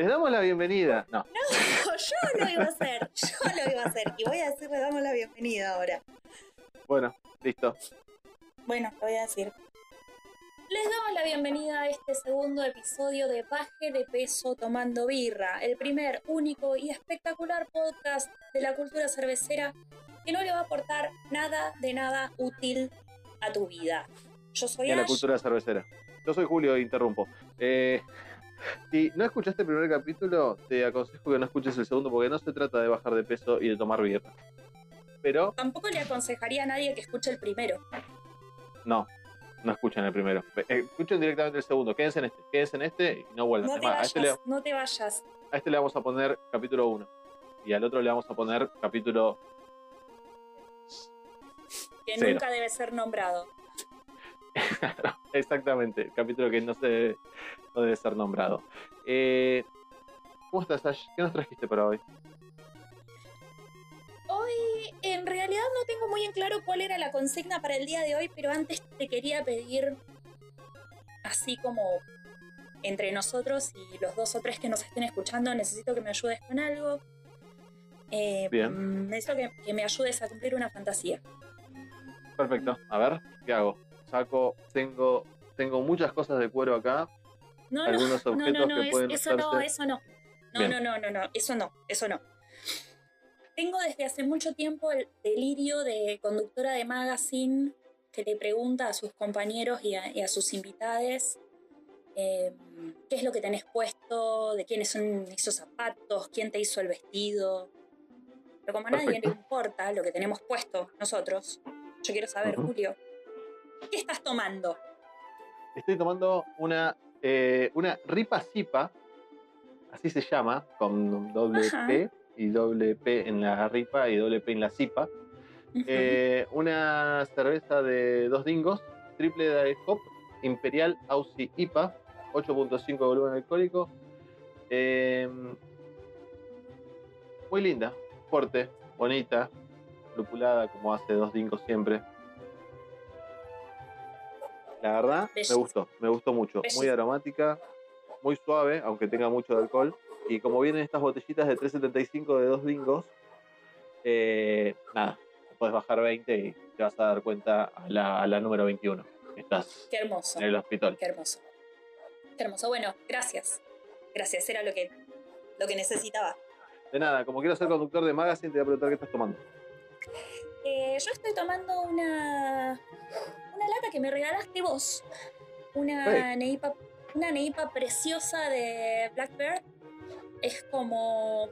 Les damos la bienvenida. No. No, yo lo iba a hacer. Yo lo iba a hacer. Y voy a decir, le damos la bienvenida ahora. Bueno, listo. Bueno, lo voy a decir. Les damos la bienvenida a este segundo episodio de Baje de Peso Tomando Birra, el primer, único y espectacular podcast de la cultura cervecera que no le va a aportar nada de nada útil a tu vida. Yo soy Y a la cultura cervecera. Yo soy Julio, interrumpo. Eh, si no escuchaste el primer capítulo, te aconsejo que no escuches el segundo porque no se trata de bajar de peso y de tomar birra. Pero Tampoco le aconsejaría a nadie que escuche el primero. no, no escuchen el primero. Eh, escuchen directamente el segundo. Quédense en este, quédense en este y no vuelvan. No te más, a, este le, vayas, no te vayas. a este le vamos a poner capítulo 1 y al otro le vamos a poner capítulo Que Cero. nunca debe ser nombrado. Exactamente, capítulo que no, se, no debe ser nombrado. Eh, ¿Cómo estás, Ash? ¿Qué nos trajiste para hoy? Hoy en realidad no tengo muy en claro cuál era la consigna para el día de hoy, pero antes te quería pedir, así como entre nosotros y los dos o tres que nos estén escuchando, necesito que me ayudes con algo. Eh, Bien. Necesito que, que me ayudes a cumplir una fantasía. Perfecto. A ver, ¿qué hago? Saco, tengo, tengo muchas cosas de cuero acá. No, Algunos no, no, objetos no, no, que pueden eso no, eso no. No, no, no, no, no, eso no, eso no. Tengo desde hace mucho tiempo el delirio de conductora de magazine que le pregunta a sus compañeros y a, y a sus invitades eh, qué es lo que tenés puesto, de quiénes son esos zapatos, quién te hizo el vestido. Pero como a nadie le importa lo que tenemos puesto nosotros, yo quiero saber. Julio, ¿qué estás tomando? Estoy tomando una, eh, una ripa zipa, así se llama, con doble Ajá. P y doble P en la ripa y doble P en la zipa. Eh, una cerveza de dos dingos, triple de hop, Imperial Aussie IPA, 8.5 de volumen alcohólico. Eh, muy linda, fuerte, bonita, lupulada como hace dos dingos siempre. La verdad, me gustó, me gustó mucho. Muy aromática, muy suave, aunque tenga mucho de alcohol. Y como vienen estas botellitas de 3.75 de dos dingos, eh, nada, puedes bajar 20 y te vas a dar cuenta a la, a la número 21. que Estás Qué hermoso. en el hospital. Qué hermoso. Qué hermoso. Bueno, gracias. Gracias, era lo que, lo que necesitaba. De nada, como quiero ser conductor de magazine, te voy a preguntar qué estás tomando. Eh, yo estoy tomando una, una lata que me regalaste vos. Una neipa, una neipa preciosa de Blackbird. Es como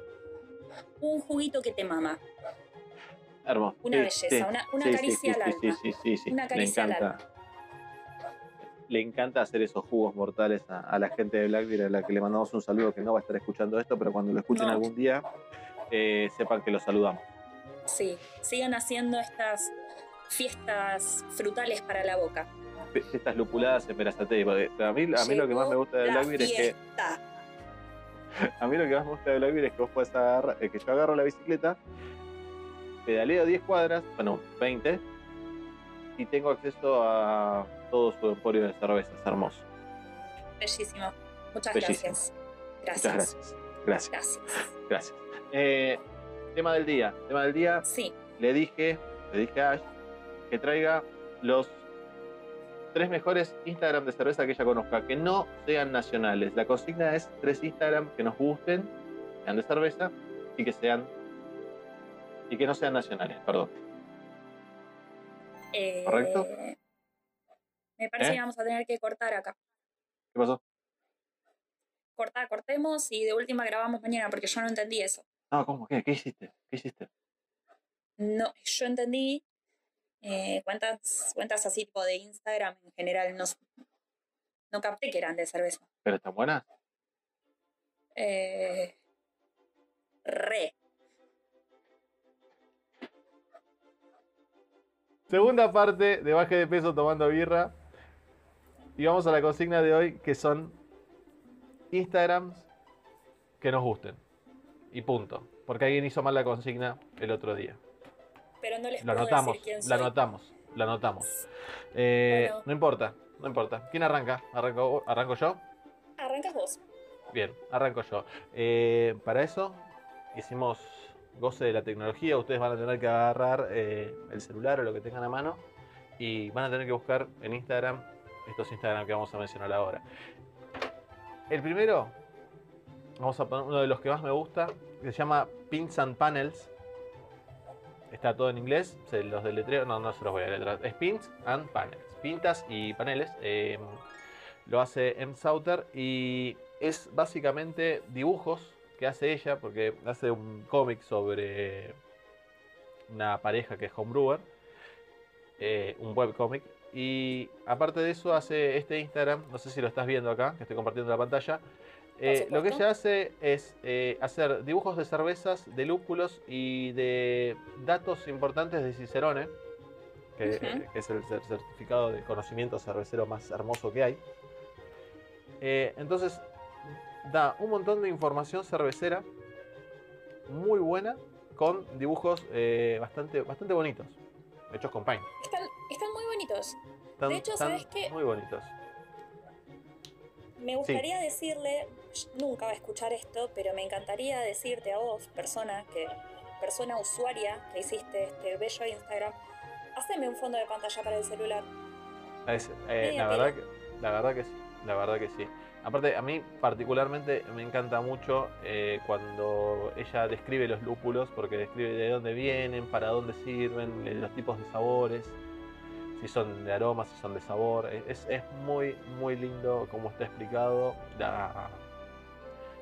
un juguito que te mama. Hermoso. Una Sí, belleza, sí. una, una caricia al sí, alma. Sí, sí, sí, Una Le caricia al encanta. Le encanta hacer esos jugos mortales a, a la gente de Blackbeard, a la que le mandamos un saludo que no va a estar escuchando esto, pero cuando lo escuchen No. algún día, eh, sepan que los saludamos. Sí, sigan haciendo estas fiestas frutales para la boca. Fe- Estas lupuladas en Berazategui, porque A mí, a mí lo que más me gusta de Blackbeard es que. A mí lo que más me gusta de Blackbeard es que vos podés agarrar, eh, que yo agarro la bicicleta, pedaleo 10 cuadras, bueno, 20, y tengo acceso a todo su emporio de cervezas, hermoso. Bellísimo. Muchas Bellísimo. gracias. Gracias. Muchas gracias. Gracias, Gracias. gracias. Eh, tema del día. Tema del día, Sí, le dije, le dije a Ash que traiga los tres mejores Instagram de cerveza que ella conozca, que no sean nacionales. La consigna es tres Instagram que nos gusten, sean de cerveza y que sean y que no sean nacionales, perdón. eh, ¿Correcto? Me parece ¿Eh? que vamos a tener que cortar acá. ¿Qué pasó? Cortar, cortemos y de última grabamos mañana porque yo no entendí eso. No, ¿cómo? ¿Qué? ¿Qué hiciste? ¿Qué hiciste? No, yo entendí eh, cuentas, cuentas así tipo de Instagram en general. No, no capté que eran de cerveza. ¿Pero están buenas? Eh, re. Segunda parte de baje de peso tomando birra. Y vamos a la consigna de hoy que son Instagrams que nos gusten. Y punto. Porque alguien hizo mal la consigna el otro día. Pero no les Lo puedo anotamos, decir quién la soy. anotamos, la anotamos. Eh, Bueno. No importa, no importa. ¿Quién arranca? ¿Arranco, ¿Arranco yo? Arrancas vos. Bien, arranco yo. Eh, para eso hicimos goce de la tecnología. Ustedes van a tener que agarrar eh, el celular o lo que tengan a mano y van a tener que buscar en Instagram estos Instagram que vamos a mencionar ahora. El primero, vamos a poner uno de los que más me gusta, que se llama Pins and Panels. Está todo en inglés, se los deletreo, no, no se los voy a deletrear. Es Pins and Panels, pintas y paneles. Eh, lo hace M. Sauter y es básicamente dibujos que hace ella, porque hace un cómic sobre una pareja que es homebrewer, eh, un webcómic. Y aparte de eso hace este Instagram, no sé si lo estás viendo acá, que estoy compartiendo la pantalla. Eh, lo que ella hace es eh, hacer dibujos de cervezas, de lúpulos y de datos importantes de Cicerone, que, que es el certificado de conocimiento cervecero más hermoso que hay. entonces da un montón de información cervecera muy buena con dibujos eh, bastante, bastante bonitos, hechos con Paint. Están, muy bonitos. de hecho, ¿sabes qué? Muy bonitos. Me gustaría decirle, nunca va a escuchar esto, pero me encantaría decirte a vos, persona que persona usuaria que hiciste este bello Instagram, haceme un fondo de pantalla para el celular. Eh, la, verdad que, la verdad que sí, la verdad que sí. Aparte, a mí particularmente me encanta mucho eh, cuando ella describe los lúpulos, porque describe de dónde vienen, para dónde sirven, eh, los tipos de sabores, si son de aroma, si son de sabor. Es, muy, muy lindo como está explicado. La,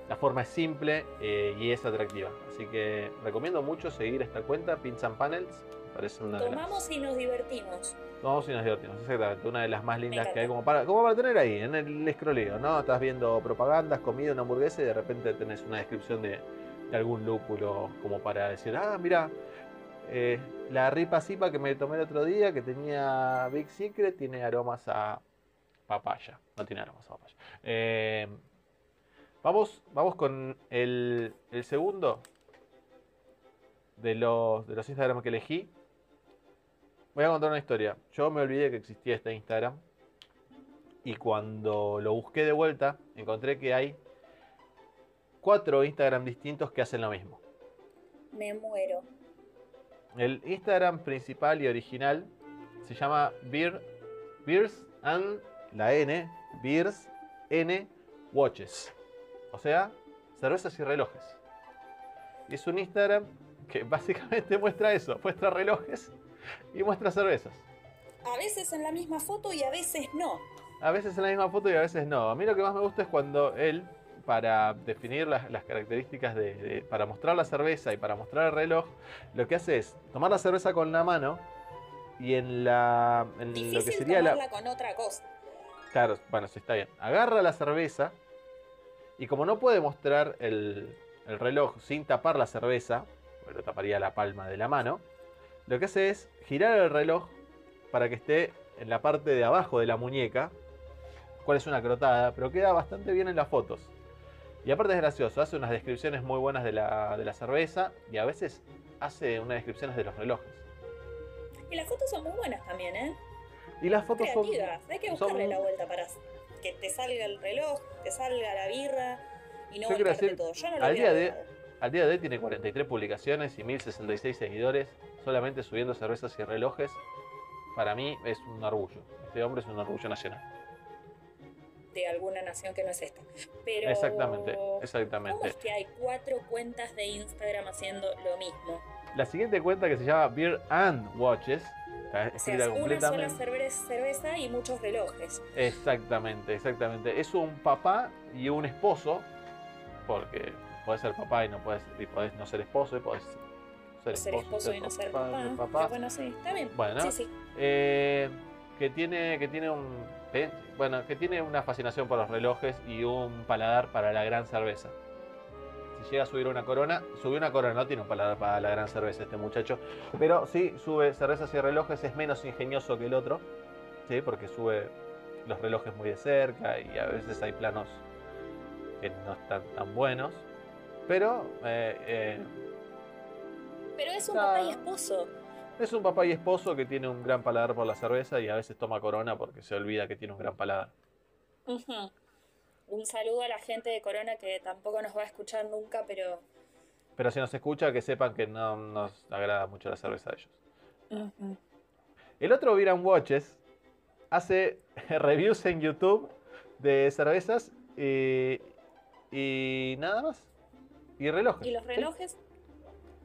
la forma es simple eh, y es atractiva. Así que recomiendo mucho seguir esta cuenta, Pins and Panels. Parece una Tomamos y nos divertimos. Tomamos y nos divertimos, exactamente. Una de las más lindas que hay como para, como para tener ahí, en el escroleo, ¿no? Estás viendo propagandas, comida, una hamburguesa y de repente tenés una descripción de, algún lúpulo como para decir, ah, mira, eh, la ripa sipa que me tomé el otro día, que tenía Big Secret, tiene aromas a papaya. No tiene aromas a papaya. Eh, vamos, vamos con el, el segundo de los, de los Instagram que elegí. Voy a contar una historia. Yo me olvidé que existía este Instagram. Y cuando lo busqué de vuelta, encontré que hay cuatro Instagram distintos que hacen lo mismo. Me muero. El Instagram principal y original se llama Beer, Beers and la N, Beers N Watches. O sea, cervezas y relojes. Y es un Instagram que básicamente muestra eso, muestra relojes y muestra cervezas. A veces en la misma foto y a veces no. A veces en la misma foto y a veces no. A mí lo que más me gusta es cuando él, para definir las, características de, para mostrar la cerveza y para mostrar el reloj, lo que hace es tomar la cerveza con la mano y en la en lo que sería la con otra cosa. Claro, bueno, sí está bien. Agarra la cerveza y como no puede mostrar el, el reloj sin tapar la cerveza, lo taparía la palma de la mano, lo que hace es girar el reloj para que esté en la parte de abajo de la muñeca, cual es una crotada, pero queda bastante bien en las fotos. Y aparte es gracioso, hace unas descripciones muy buenas de la, cerveza y a veces hace unas descripciones de los relojes. Y las fotos son muy buenas también, ¿eh? Y las fotos son. Hay que buscarle la vuelta para que te salga el reloj, te salga la birra y no todo. Yo no lo al, día de, al día de hoy tiene 43 publicaciones y 1066 seguidores solamente subiendo cervezas y relojes, para mí es un orgullo. Este hombre es un orgullo nacional. De alguna nación que no es esta. Pero, exactamente, exactamente. ¿Cómo es que hay cuatro cuentas de Instagram haciendo lo mismo? La siguiente cuenta que se llama Beer and Watches. Está escrita completamente. Una sola cerveza y muchos relojes. Exactamente, exactamente. Es un papá y un esposo, porque puedes ser papá y no puedes, y podés no ser esposo y puedes ser, esposo, y no ser papá. Bueno, sí, está bien. Bueno, sí, sí. Eh, que tiene, que tiene un bueno, que tiene una fascinación por los relojes y un paladar para la gran cerveza. Llega a subir una corona, sube una corona, no tiene un paladar para la gran cerveza este muchacho, pero sí sube cervezas y relojes, es menos ingenioso que el otro, ¿sí? porque sube los relojes muy de cerca y a veces hay planos que no están tan buenos, pero eh, eh, pero es un papá y esposo. Es un papá y esposo que tiene un gran paladar por la cerveza y a veces toma corona porque se olvida que tiene un gran paladar. Un saludo a la gente de Corona que tampoco nos va a escuchar nunca, pero... Pero si nos escucha, que sepan que no nos agrada mucho la cerveza de ellos. El otro Viran Watches hace reviews en YouTube de cervezas y, y nada más. Y relojes. ¿Y los relojes?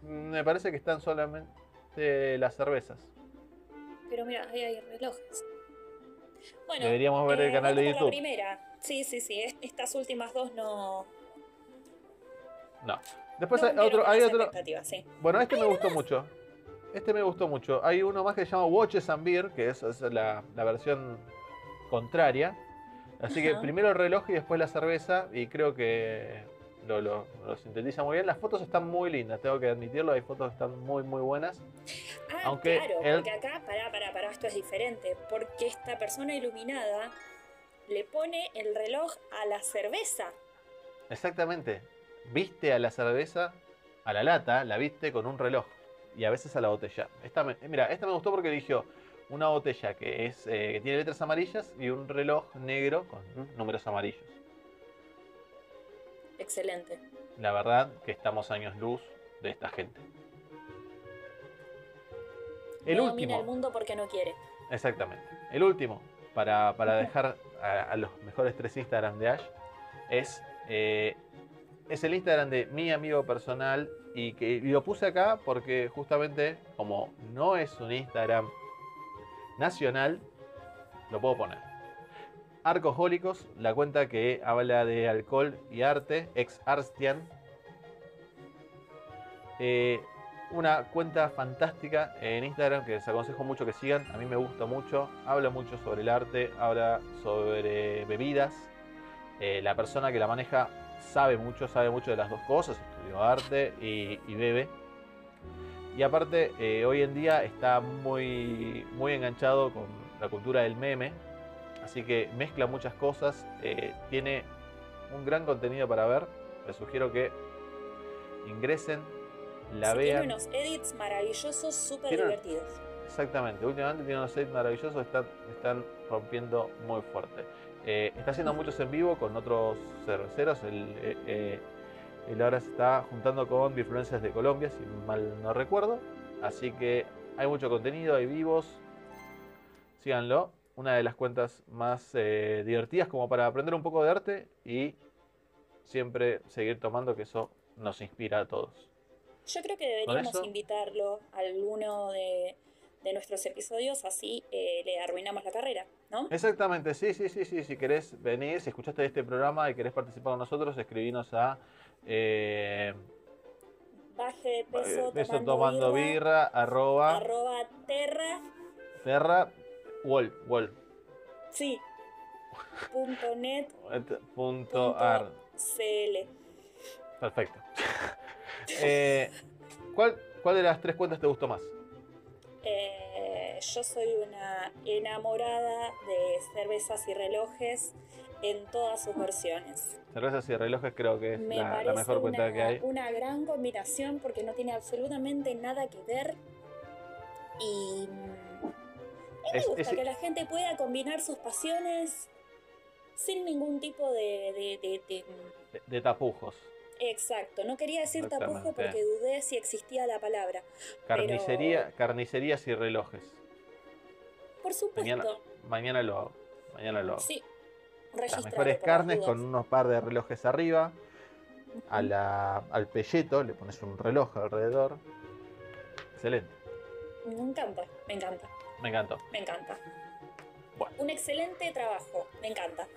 Me parece que están solamente las cervezas. Pero mira, ahí hay relojes. Bueno, deberíamos ver el eh, canal de YouTube. La primera. Sí, sí, sí. Estas últimas dos no. No. Después hay otro. Hay otro... Bueno, este me gustó mucho. Este me gustó mucho. Hay uno más que se llama Watches and Beer, que es, es la, la, versión contraria. Así que primero el reloj y después la cerveza. Y creo que lo, lo, sintetiza muy bien. Las fotos están muy lindas, tengo que admitirlo. Hay fotos que están muy, muy buenas. Ah, Aunque claro, porque acá, pará, pará, pará, esto es diferente. Porque esta persona iluminada le pone el reloj a la cerveza. Exactamente. Viste a la cerveza, a la lata, la viste con un reloj. Y a veces a la botella. Esta mira, esta me gustó porque eligió una botella que, es, eh, que tiene letras amarillas y un reloj negro con números amarillos. Excelente. La verdad que estamos años luz de esta gente. El no último. el mundo porque no quiere. Exactamente. El último, para, dejar a, los mejores tres Instagram de Ash, es, eh, es el Instagram de mi amigo personal y que lo puse acá porque justamente como no es un Instagram nacional, lo puedo poner. Arcohólicos, la cuenta que habla de alcohol y arte, ex Arstian. Eh, una cuenta fantástica en Instagram que les aconsejo mucho que sigan. A mí me gusta mucho. Habla mucho sobre el arte, habla sobre bebidas. Eh, la persona que la maneja sabe mucho, sabe mucho de las dos cosas. Estudió arte y, bebe. Y aparte, eh, hoy en día está muy, muy enganchado con la cultura del meme Así que mezcla muchas cosas, eh, tiene un gran contenido para ver. Les sugiero que ingresen, la vean. Tiene unos edits maravillosos, súper divertidos. Exactamente, últimamente tiene unos edits maravillosos, están, están rompiendo muy fuerte. Eh, está haciendo muchos en vivo con otros cerveceros. El, eh, él ahora se está juntando con Bifluencias de Colombia, si mal no recuerdo. Así que hay mucho contenido, hay vivos. Síganlo una de las cuentas más eh, divertidas como para aprender un poco de arte y siempre seguir tomando, que eso nos inspira a todos. Yo creo que deberíamos invitarlo a alguno de, nuestros episodios, así eh, le arruinamos la carrera, ¿no? Exactamente, sí, sí, sí, sí. Si querés venir, si escuchaste este programa y querés participar con nosotros, escribinos a... Eh, Baje de peso, tomando, birra, arroba, arroba terra, terra Wall, Wall. Sí. punto net. punto ar. CL. Perfecto. Eh, ¿cuál, ¿Cuál de las tres cuentas te gustó más? Eh, yo soy una enamorada de cervezas y relojes en todas sus versiones. Cervezas y relojes creo que es la, mejor cuenta que hay. Una gran combinación porque no tiene absolutamente nada que ver y me gusta que la gente pueda combinar sus pasiones sin ningún tipo de... De, tapujos. Exacto, no quería decir tapujo porque dudé si existía la palabra. Carnicería, carnicerías y relojes. Por supuesto. Mañana, lo hago. Mañana lo hago. Sí. Las mejores carnes con unos par de relojes arriba. a la, al pelleto le pones un reloj alrededor. Excelente. Me encanta, me encanta. Me encantó. Me encanta. Bueno. Un excelente trabajo, me encanta.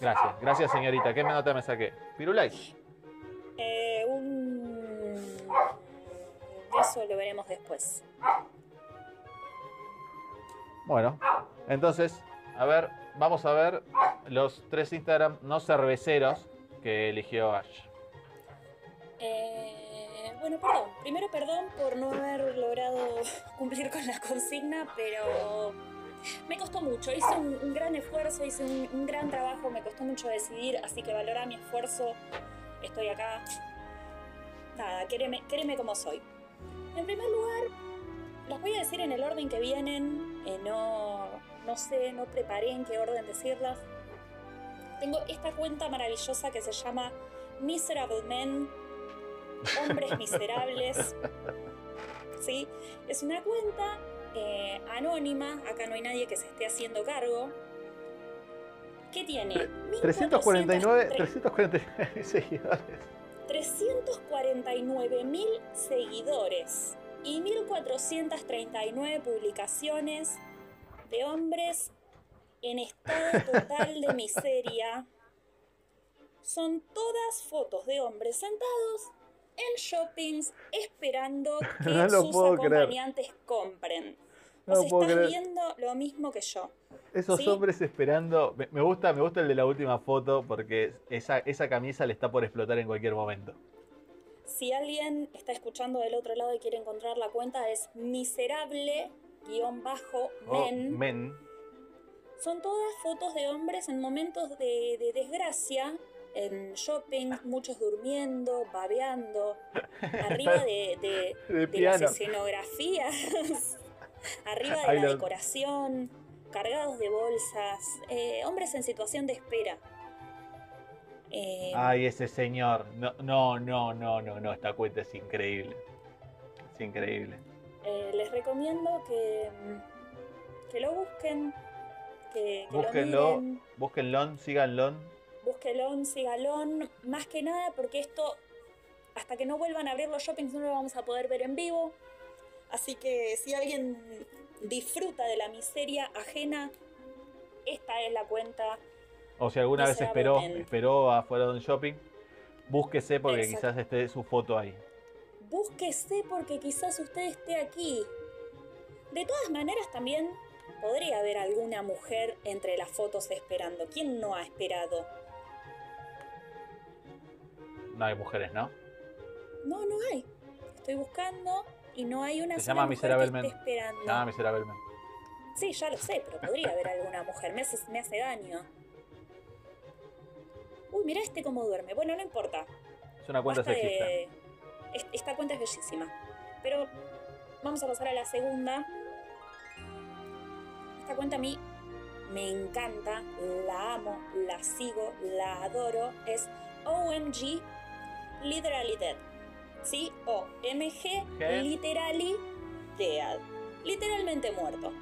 Gracias, gracias señorita. ¿Qué nota me saqué? ¿Pirulay? Eh, un... Eso lo veremos después. Bueno, entonces, a ver, vamos a ver los tres Instagram no cerveceros que eligió Ash. Eh, bueno, perdón. Primero, perdón por no haber logrado cumplir con la consigna, pero me costó mucho. Hice un, gran esfuerzo, hice un, gran trabajo, me costó mucho decidir, así que valora mi esfuerzo. Estoy acá. Nada, quéreme, como soy. En primer lugar, las voy a decir en el orden que vienen. Eh, no, no sé, no preparé en qué orden decirlas. tengo esta cuenta maravillosa que se llama Miserable Men, Hombres Miserables. ¿Sí? Es una cuenta eh, anónima, acá no hay nadie que se esté haciendo cargo. ¿Qué tiene? 349, 349 seguidores. 349 mil seguidores y 1439 publicaciones de hombres en estado total de miseria. Son todas fotos de hombres sentados en shoppings esperando que sus acompañantes compren. No están viendo lo mismo que yo. Esos hombres esperando. Me, gusta, me gusta el de la última foto porque esa, esa camisa le está por explotar en cualquier momento. Si alguien está escuchando del otro lado y quiere encontrar la cuenta, es miserable-men. Oh, Son todas fotos de hombres en momentos de, desgracia, en shopping, muchos durmiendo, babeando, arriba de, las escenografías, arriba de la decoración, cargados de bolsas, eh, hombres en situación de espera. Eh, Ay, ese señor. No, no, no, no, no, no. Esta cuenta es increíble. Es increíble. Eh, les recomiendo que, mm, que lo busquen. Que, que búsquenlo, lo búsquenlo, síganlo. Búsquenlo, síganlo. Más que nada porque esto, hasta que no vuelvan a abrir los shoppings, no lo vamos a poder ver en vivo. Así que si alguien disfruta de la miseria ajena, esta es la cuenta o si alguna vez esperó, esperó afuera de un shopping, búsquese porque quizás esté su foto ahí. Búsquese porque quizás usted esté aquí. De todas maneras también podría haber alguna mujer entre las fotos esperando. ¿Quién no ha esperado? No hay mujeres, ¿no? No, no hay. Estoy buscando y no hay una Se llama Miserablemente. esperando. Se llama Miserablemente. Sí, ya lo sé, pero podría haber alguna mujer. Me hace, me hace daño. Uy, mira este cómo duerme. Bueno, no importa. Es una cuenta sexista. Esta cuenta es bellísima. Pero vamos a pasar a la segunda. Esta cuenta a mí me encanta, la amo, la sigo, la adoro. Es OMG Literally Dead. ¿Sí? O-M-G Literally Dead. Literalmente muerto.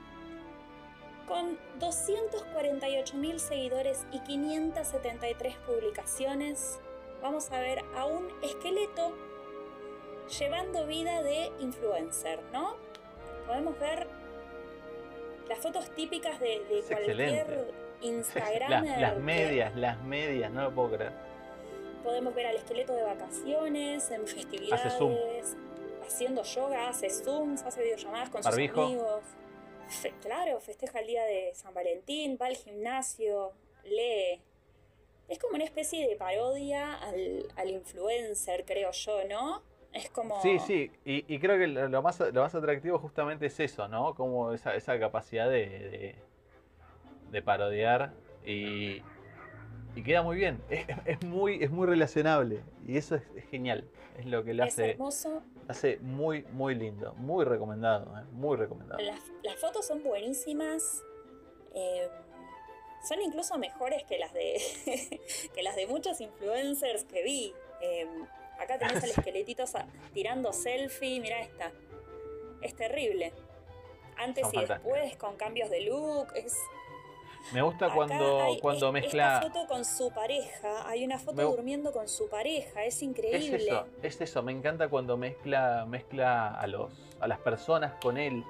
Con 248.000 seguidores y 573 publicaciones, vamos a ver a un esqueleto llevando vida de influencer, ¿no? Podemos ver las fotos típicas de, cualquier Instagram. las medias, las medias, no lo puedo creer. Podemos ver al esqueleto de vacaciones, en festividades, haciendo yoga, hace zooms, hace videollamadas con sus amigos claro, festeja el día de San Valentín, va al gimnasio, lee. Es como una especie de parodia al, influencer, creo yo, ¿no? Es como... Sí, sí, y, creo que lo más, lo más atractivo justamente es eso, ¿no? Como esa, esa capacidad de, de, parodiar y, y, queda muy bien. Es, muy, es muy relacionable y eso es, genial. Es lo que le hace... hermoso hace muy, muy lindo. Muy recomendado, ¿eh? muy recomendado. Las, fotos son buenísimas. Eh, son incluso mejores que las de que las de muchos influencers que vi. Eh, acá tenés al esqueletito tirando selfie. Mira esta. Es terrible. Antes y después, con cambios de look. Es, me gusta cuando, cuando mezcla. Esta foto con su pareja. Hay una foto durmiendo con su pareja. Es increíble. Es eso, es eso. Me encanta cuando mezcla, mezcla a, los, a las personas con él.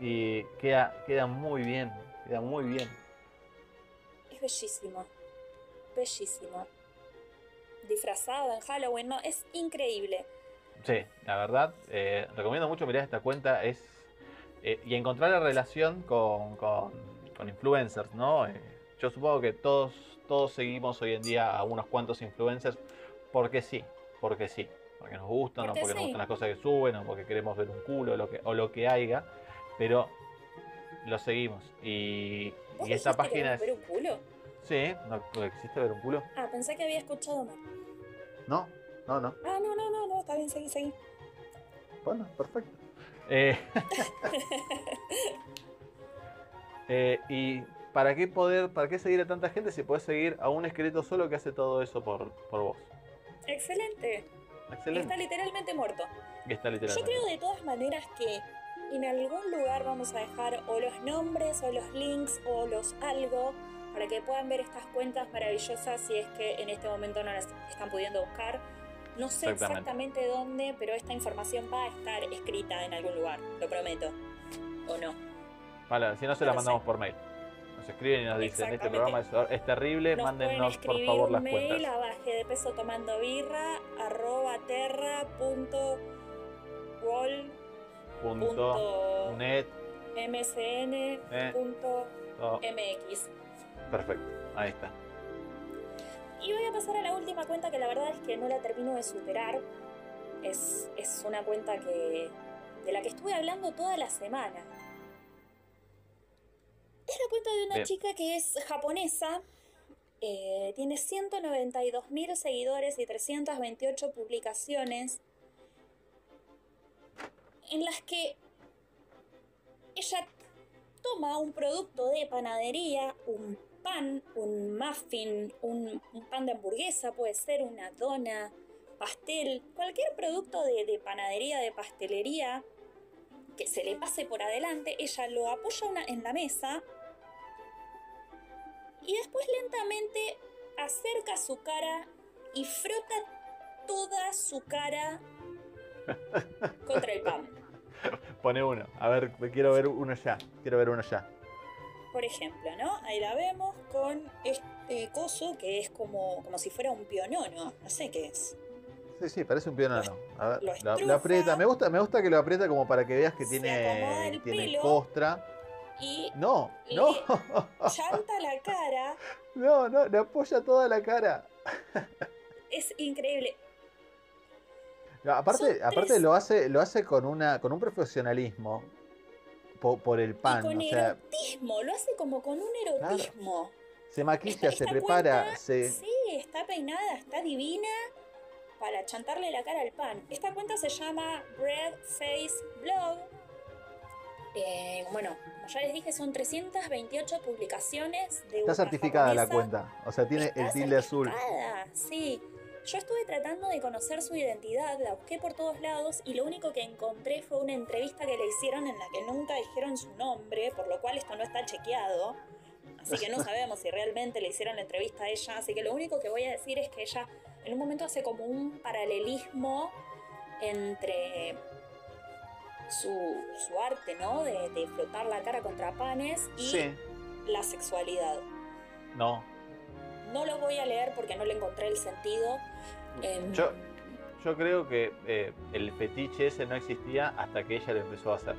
Y queda, queda muy bien. Queda muy bien. Es bellísimo. Bellísimo. Disfrazado en Halloween. No, es increíble. Sí, la verdad. Eh, recomiendo mucho mirar esta cuenta. Es. Eh, y encontrar la relación con con influencers, ¿no? Eh, yo supongo que todos, todos seguimos hoy en día a unos cuantos influencers porque sí, porque sí, porque nos gustan, o porque nos gustan las cosas que suben, o porque queremos ver un culo, o lo que, o lo que haya, pero lo seguimos. Y, y esta página es. ver un culo? Sí, no, existe ver un culo. Ah, pensé que había escuchado mal. No, no, no. Ah, no, no, no, no, está bien, seguí, seguí. Bueno, perfecto. Eh, Eh, y ¿para qué poder, para qué seguir a tanta gente si puedes seguir a un esqueleto solo que hace todo eso por, por vos? Excelente. Excelente. Está literalmente muerto. Está Yo literalmente. creo de todas maneras que en algún lugar vamos a dejar o los nombres o los links o los algo para que puedan ver estas cuentas maravillosas si es que en este momento no las están pudiendo buscar. No sé Exactamente. exactamente dónde, pero esta información va a estar escrita en algún lugar, lo prometo. ¿O no? Vale, si no se No la lo mandamos por mail. Nos escriben y nos dicen, este programa es, es terrible, Nos mándennos por favor las mail cuentas. a baje de peso tomando birra arroba terra punto wall Punto, punto net, msn eh, punto oh, mx. perfecto, ahí está. Y voy a pasar a la última cuenta que la verdad es que no la termino de superar. Es, es una cuenta que de la que estuve hablando toda la semana. Es la cuenta de una Bien. chica que es japonesa. eh, tiene 192 mil seguidores y 328 publicaciones. En las que ella toma un producto de panadería, un pan, un muffin, un, un pan de hamburguesa, puede ser una dona, pastel, cualquier producto de, de panadería, de pastelería que se le pase por adelante, ella lo apoya una- en la mesa y después lentamente acerca su cara y frota toda su cara contra el pan. Pone uno, a ver, quiero ver uno ya, quiero ver uno ya. Por ejemplo, ¿no? Ahí la vemos con este coso que es como, como si fuera un pionono. No sé qué es. Sí, sí, parece un pionono. A ver, lo aprieta. Me gusta, me gusta que lo aprieta como para que veas que tiene, tiene pelo. costra. Y No, Le- no, chanta la cara. no, no, le apoya toda la cara. Es increíble. No, aparte, aparte lo hace, lo hace con una, con un profesionalismo po- por, el pan. y con O sea, erotismo. Lo hace como con un erotismo. se maquilla, se prepara, cuenta, se. Sí, está peinada, está divina para chantarle la cara al pan. Esta cuenta se llama Bread Face Blog. Eh, bueno, ya les dije, son 328 publicaciones de Está certificada la cuenta. O sea, tiene el tilde azul. certificada, Sí. Yo estuve tratando de conocer su identidad, la busqué por todos lados y lo único que encontré fue una entrevista que le hicieron en la que nunca dijeron su nombre, por lo cual esto no está chequeado. Así que no sabemos si realmente le hicieron la entrevista a ella. Así que lo único que voy a decir es que ella en un momento hace como un paralelismo entre su, su arte, ¿no? De, de flotar la cara contra panes y Sí, la sexualidad. no. No lo voy a leer porque no le encontré el sentido. Em, Yo, yo creo que eh, el fetiche ese no existía hasta que ella lo empezó a hacer.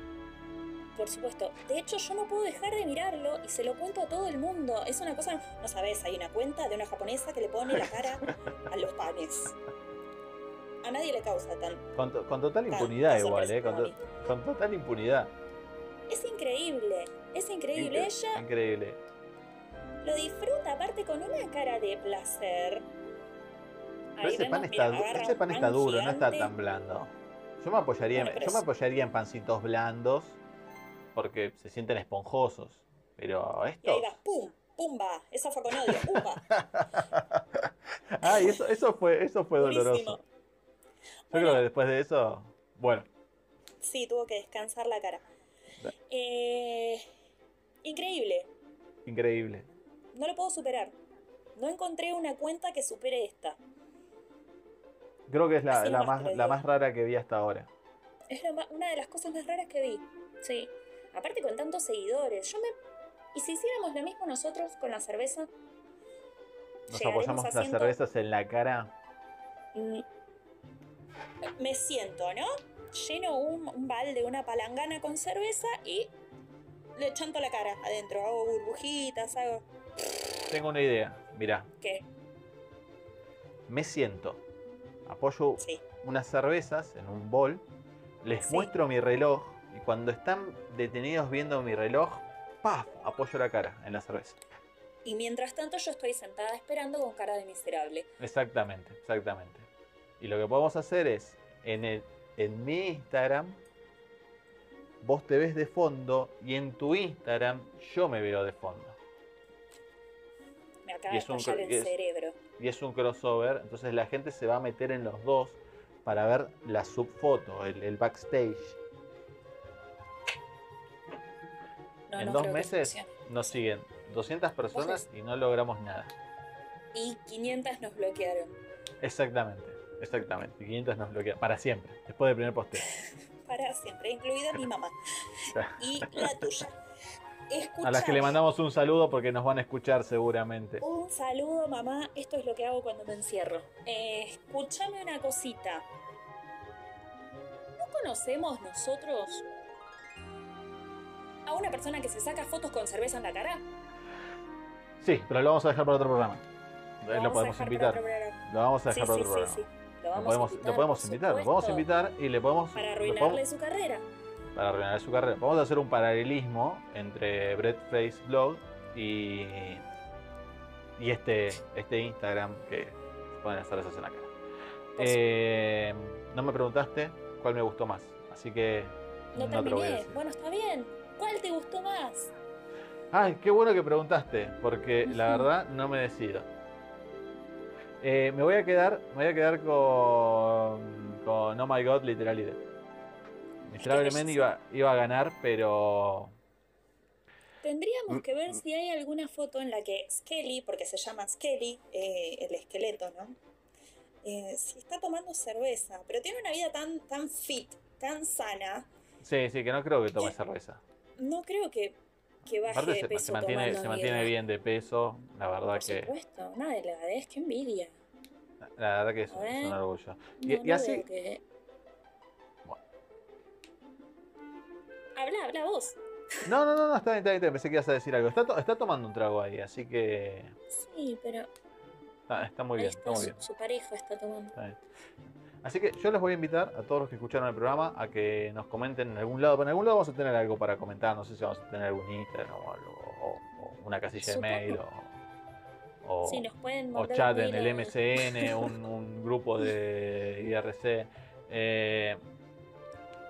Por supuesto. De hecho, yo no puedo dejar de mirarlo y se lo cuento a todo el mundo. Es una cosa, no sabes, hay una cuenta de una japonesa que le pone la cara a los panes. A nadie le causa tan... Con, to- con total impunidad igual, ¿eh? Con, to- sorpresa con total impunidad. Es increíble, es increíble. Incre- Ella Increíble. lo disfruta aparte con una cara de placer. Pero ese vemos, pan está, ese pan está duro, no está tan blando. Yo me apoyaría, Bueno, yo me apoyaría en pancitos blandos porque se sienten esponjosos. Pero Y estos. ahí va, pum, pumba. Esa fue con odio, pumba. Ay, eso, eso fue, eso fue doloroso. Yo creo que después de eso, bueno, Sí, tuvo que descansar la cara. Eh, increíble. increíble. No lo puedo superar. No encontré una cuenta que supere esta. Creo que es la, la más, la más rara que vi hasta ahora. Es lo ma- una de las cosas más raras que vi. Sí. Aparte con tantos seguidores. Yo me... ¿Y si hiciéramos lo mismo nosotros con la cerveza? Nos apoyamos las cervezas en la cara. Mm, Me siento, ¿no? Lleno un, un balde, una palangana con cerveza y le chanto la cara adentro. Hago burbujitas, hago... Tengo una idea. Mirá, ¿Qué? me siento, apoyo Sí. unas cervezas en un bol, les Sí. muestro mi reloj y cuando están detenidos viendo mi reloj, ¡paf! apoyo la cara en la cerveza. Y mientras tanto yo estoy sentada esperando con cara de miserable. Exactamente, exactamente. Y lo que podemos hacer es, en, el, en mi Instagram, vos te ves de fondo y en tu Instagram yo me veo de fondo. acaba Y de un el es- cerebro. y es un crossover, entonces la gente se va a meter en los dos para ver la subfoto, el, el backstage. No, en no dos meses nos siguen 200 personas y no logramos nada. Y 500 nos bloquearon. Exactamente, exactamente. 500 nos bloquean para siempre, después del primer posteo. Para siempre, incluida mi mamá. Y la tuya. A las que le mandamos un saludo porque nos van a escuchar seguramente. Un saludo, mamá. Esto es lo que hago cuando me encierro. Eh, escúchame una cosita. ¿No conocemos nosotros a una persona que se saca fotos con cerveza en la cara? Sí, pero lo vamos a dejar para otro programa. Lo Lo, vamos a podemos invitar. Lo vamos a Sí, dejar para sí, otro sí, programa. Lo vamos podemos, a invitar, lo podemos invitar, lo podemos supuesto, invitar y le podemos. Para le arruinarle podemos- su carrera. para arruinar su carrera. Vamos a hacer un paralelismo entre Brett Face Blog y, y este, este Instagram que se pueden hacer esas en la cara. Eh, no me preguntaste cuál me gustó más, así que No, no, te lo voy a terminé. decir. Bueno, está bien. ¿Cuál te gustó más? Ay, qué bueno que preguntaste, porque la verdad no me decido. Eh, me voy a quedar, me voy a quedar con, con Oh My God Literalidad. Miserablemente belleza. iba, iba a ganar, pero Tendríamos Mm, que ver mm. si hay alguna foto en la que Skelly, porque se llama Skelly, eh, el esqueleto, ¿no? Eh, si está tomando cerveza, pero tiene una vida tan, tan fit, tan sana, sí, sí, que no creo que tome cerveza. no creo que, que baje Aparte de se, peso se mantiene, se mantiene bien de peso, la verdad Por que, supuesto, una delgadez, qué envidia. la verdad que es, es un orgullo. No, Y, así, que- Bueno. Habla, habla vos. no, no, no, no, está bien, está bien, pensé que ibas a decir algo. Está, to- está tomando un trago ahí, así que Sí, pero está, está muy bien, está está muy su, bien. su pareja está tomando. Está bien. Así que yo les voy a invitar a todos los que escucharon el programa a que nos comenten en algún lado. En algún lado vamos a tener algo para comentar. No sé si vamos a tener algún Instagram o, o- o una casilla de mail o, o, Sí, nos pueden o chat en el MCN, un, un grupo de IRC. Eh,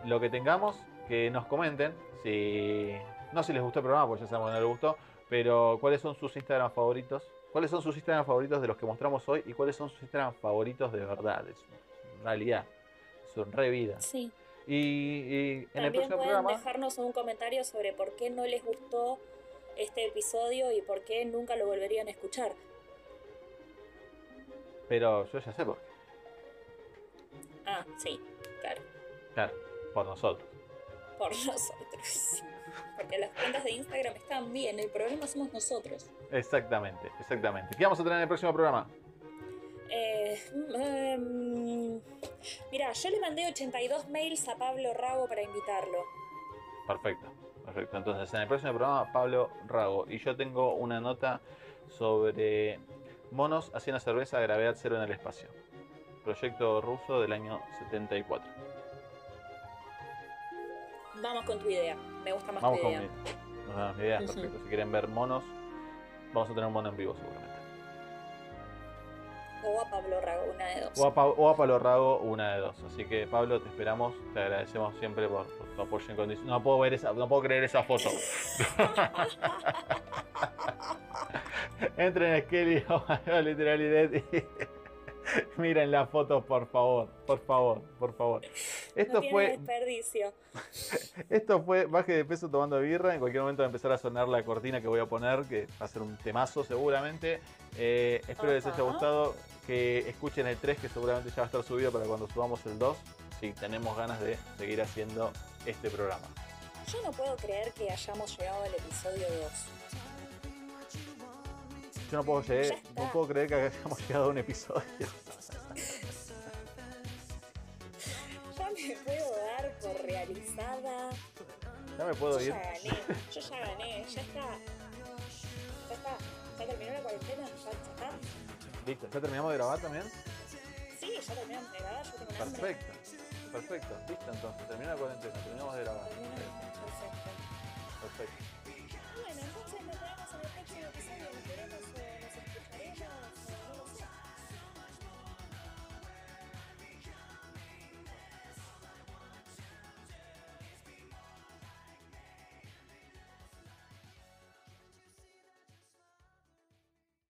lo que tengamos, que nos comenten. Si, no si les gustó el programa, porque ya sabemos que no les gustó. Pero cuáles son sus Instagram favoritos. ¿Cuáles son sus Instagram favoritos de los que mostramos hoy? ¿Y cuáles son sus Instagram favoritos de verdad? Realidad. Su re vida. Sí. Y, y en el próximo pueden programa. dejarnos un comentario sobre por qué no les gustó este episodio y por qué nunca lo volverían a escuchar. Pero yo ya sé por qué. Ah, sí, claro, Claro, por nosotros. por nosotros. Porque las cuentas de Instagram están bien, el problema somos nosotros. Exactamente, exactamente. ¿Qué vamos a tener en el próximo programa? Eh, mm, mira, yo le mandé 82 mails a Pablo Rago para invitarlo. Perfecto, perfecto. Entonces, en el próximo programa, Pablo Rago. Y yo tengo una nota sobre monos haciendo cerveza a gravedad cero en el espacio. Proyecto ruso del año 74. Vamos con tu idea, me gusta más Vamos tu con idea. mi, no, mi idea, perfecto. Si quieren ver monos, vamos a tener un mono en vivo seguramente. O a Pablo Rago, una de dos. O a, Pa- o a Pablo Rago, una de dos. Así que Pablo, te esperamos, te agradecemos siempre por, por tu apoyo incondicional. No puedo ver esa, no puedo creer esa foto. Entren en Skelly Literalidad y miren la foto, por favor, por favor, por favor. Esto no tiene fue, desperdicio. esto fue Baje de Peso tomando birra. En cualquier momento va a empezar a sonar la cortina que voy a poner, que va a ser un temazo seguramente. Eh, espero que les haya gustado, que escuchen el 3, que seguramente ya va a estar subido para cuando subamos el 2, si tenemos ganas de seguir haciendo este programa. Yo no puedo creer que hayamos llegado al episodio 2. Yo no puedo, está. no puedo creer que hayamos llegado a un episodio. Ya me puedo dar por realizada. Ya me puedo yo ir. ya gané, yo ya gané, ya está. Ya está. Ya terminó la cuarentena, ya está. Listo, ¿ya terminamos de grabar también? Sí, ya terminamos de grabar, yo tengo un hambre. Perfecto, perfecto. Listo entonces, termina la cuarentena, terminamos de grabar. Perfecto. Perfecto.